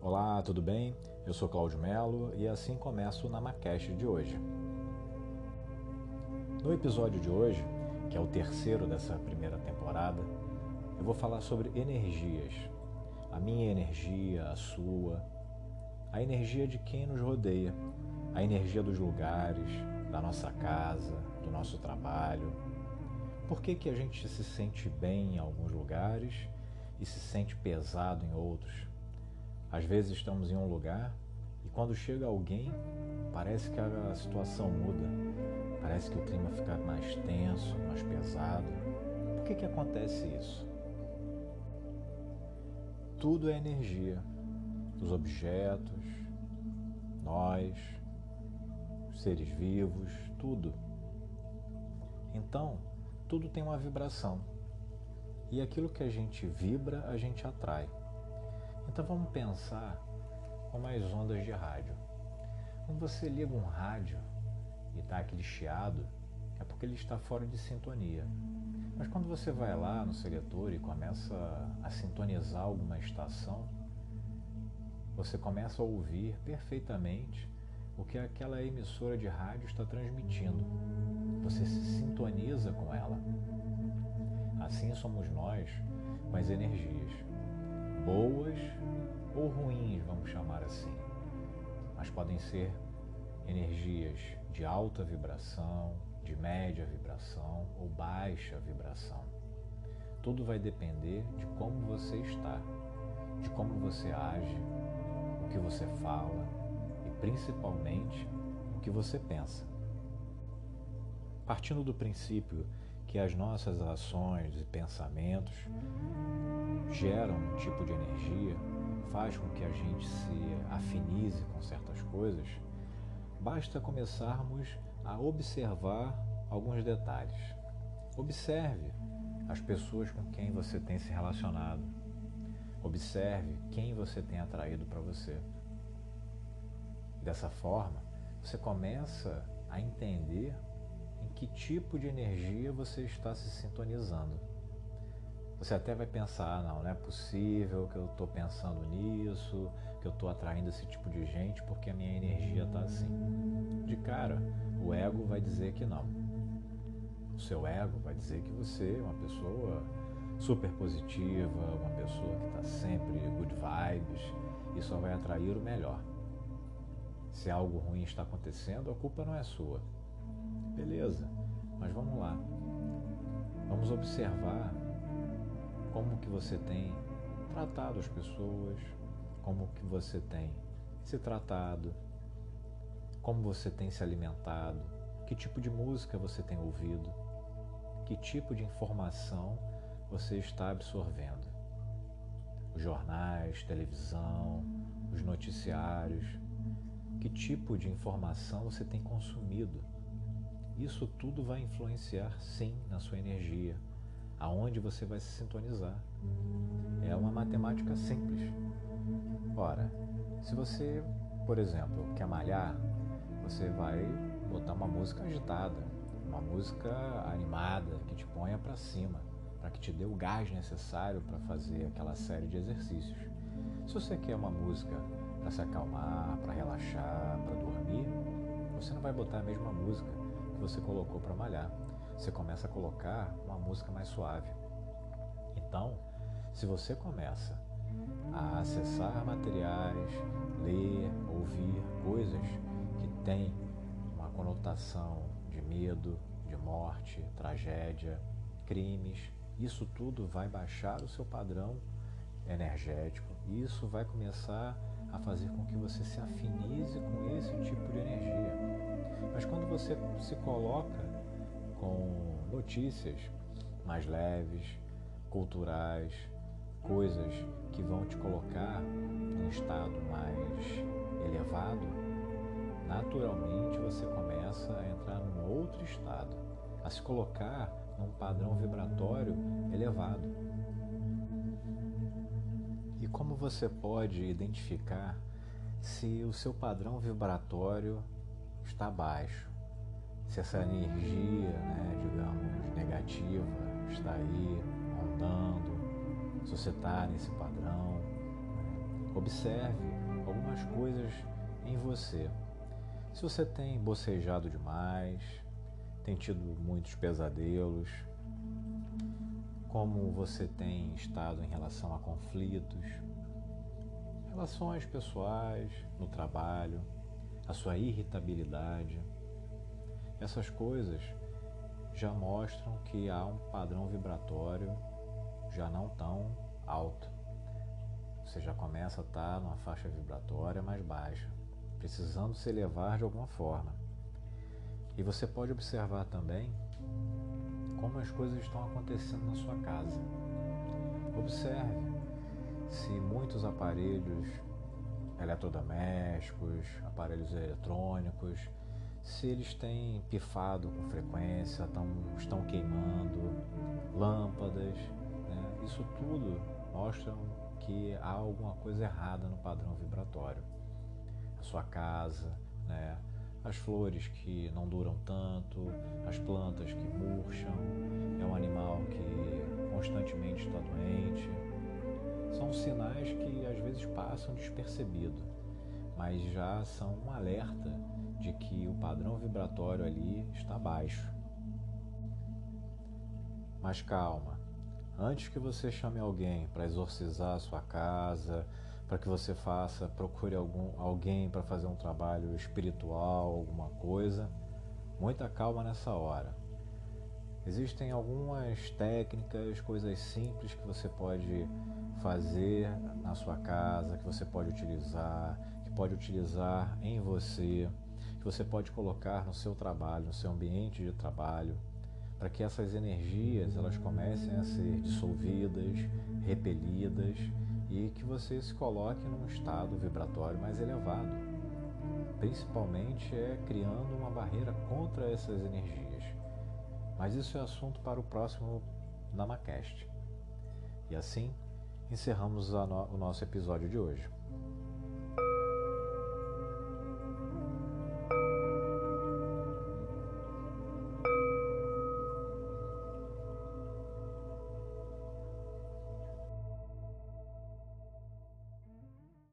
Olá, tudo bem? Eu sou Cláudio Melo e assim começa o Namacast de hoje. No episódio de hoje, que é o terceiro dessa primeira temporada, eu vou falar sobre energias. A minha energia, a sua, a energia de quem nos rodeia, a energia dos lugares, da nossa casa, do nosso trabalho. Por que, que a gente se sente bem em alguns lugares e se sente pesado em outros? Às vezes estamos em um lugar e quando chega alguém, parece que a situação muda, parece que o clima fica mais tenso, mais pesado. Por que, que acontece isso? Tudo é energia. Os objetos, nós, os seres vivos, tudo. Então, tudo tem uma vibração. E aquilo que a gente vibra, a gente atrai. Então vamos pensar como as ondas de rádio. Quando você liga um rádio e está aquele chiado, é porque ele está fora de sintonia. Mas quando você vai lá no seletor e começa a sintonizar alguma estação, você começa a ouvir perfeitamente o que aquela emissora de rádio está transmitindo. Você se sintoniza com ela. Assim somos nós com as energias boas ou ruins, vamos chamar assim. Mas podem ser energias de alta vibração, de média vibração ou baixa vibração. Tudo vai depender de como você está, de como você age, o que você fala e principalmente o que você pensa. Partindo do princípio que as nossas ações e pensamentos geram um tipo de energia, faz com que a gente se afinize com certas coisas, basta começarmos a observar alguns detalhes. Observe as pessoas com quem você tem se relacionado. Observe quem você tem atraído para você. Dessa forma, você começa a entender que tipo de energia você está se sintonizando. Você até vai pensar, não, não é possível que eu estou pensando nisso, que eu estou atraindo esse tipo de gente porque a minha energia está assim. De cara, o ego vai dizer que não. O seu ego vai dizer que você é uma pessoa super positiva, uma pessoa que está sempre good vibes e só vai atrair o melhor. Se algo ruim está acontecendo, a culpa não é sua. Beleza, mas vamos lá. Vamos observar como que você tem tratado as pessoas, como que você tem se tratado, como você tem se alimentado, que tipo de música você tem ouvido, que tipo de informação você está absorvendo. Os jornais, televisão, os noticiários, que tipo de informação você tem consumido. Isso tudo vai influenciar sim na sua energia, aonde você vai se sintonizar. É uma matemática simples. Ora, se você, por exemplo, quer malhar, você vai botar uma música agitada, uma música animada que te ponha para cima, para que te dê o gás necessário para fazer aquela série de exercícios. Se você quer uma música para se acalmar, para relaxar, para dormir, você não vai botar a mesma música que você colocou para malhar você começa a colocar uma música mais suave. Então, se você começa a acessar materiais, ler, ouvir coisas que têm uma conotação de medo, de morte, tragédia, crimes, isso tudo vai baixar o seu padrão energético e isso vai começar a fazer com que você se afinize com esse tipo de energia. Mas quando você se coloca com notícias mais leves, culturais, coisas que vão te colocar num estado mais elevado, naturalmente você começa a entrar num outro estado, a se colocar num padrão vibratório elevado. Como você pode identificar se o seu padrão vibratório está baixo? se essa energia, né, digamos, negativa está aí rondando, se você está nesse padrão. Né? observe algumas coisas em você. Se você tem bocejado demais, tem tido muitos pesadelos, como você tem estado em relação a conflitos, relações pessoais, no trabalho, a sua irritabilidade. Essas coisas já mostram que há um padrão vibratório já não tão alto. Você já começa a estar numa faixa vibratória mais baixa, precisando se elevar de alguma forma. E você pode observar também como as coisas estão acontecendo na sua casa. Observe se muitos aparelhos eletrodomésticos, aparelhos eletrônicos, se eles têm pifado com frequência, tão, estão queimando, lâmpadas, né? isso tudo mostra que há alguma coisa errada no padrão vibratório. A sua casa, né? As flores que não duram tanto, as plantas que murcham, é um animal que constantemente está doente. São sinais que às vezes passam despercebido, mas já são um alerta de que o padrão vibratório ali está baixo. Mas calma, antes que você chame alguém para exorcizar a sua casa, para que você faça, procure algum, alguém para fazer um trabalho espiritual, alguma coisa, muita calma nessa hora. Existem algumas técnicas, coisas simples que você pode fazer na sua casa, que você pode utilizar, que pode utilizar em você que você pode colocar no seu trabalho, no seu ambiente de trabalho, para que essas energias elas comecem a ser dissolvidas, repelidas e que você se coloque num estado vibratório mais elevado. Principalmente é criando uma barreira contra essas energias. Mas isso é assunto para o próximo Namacast. E assim encerramos no o nosso episódio de hoje.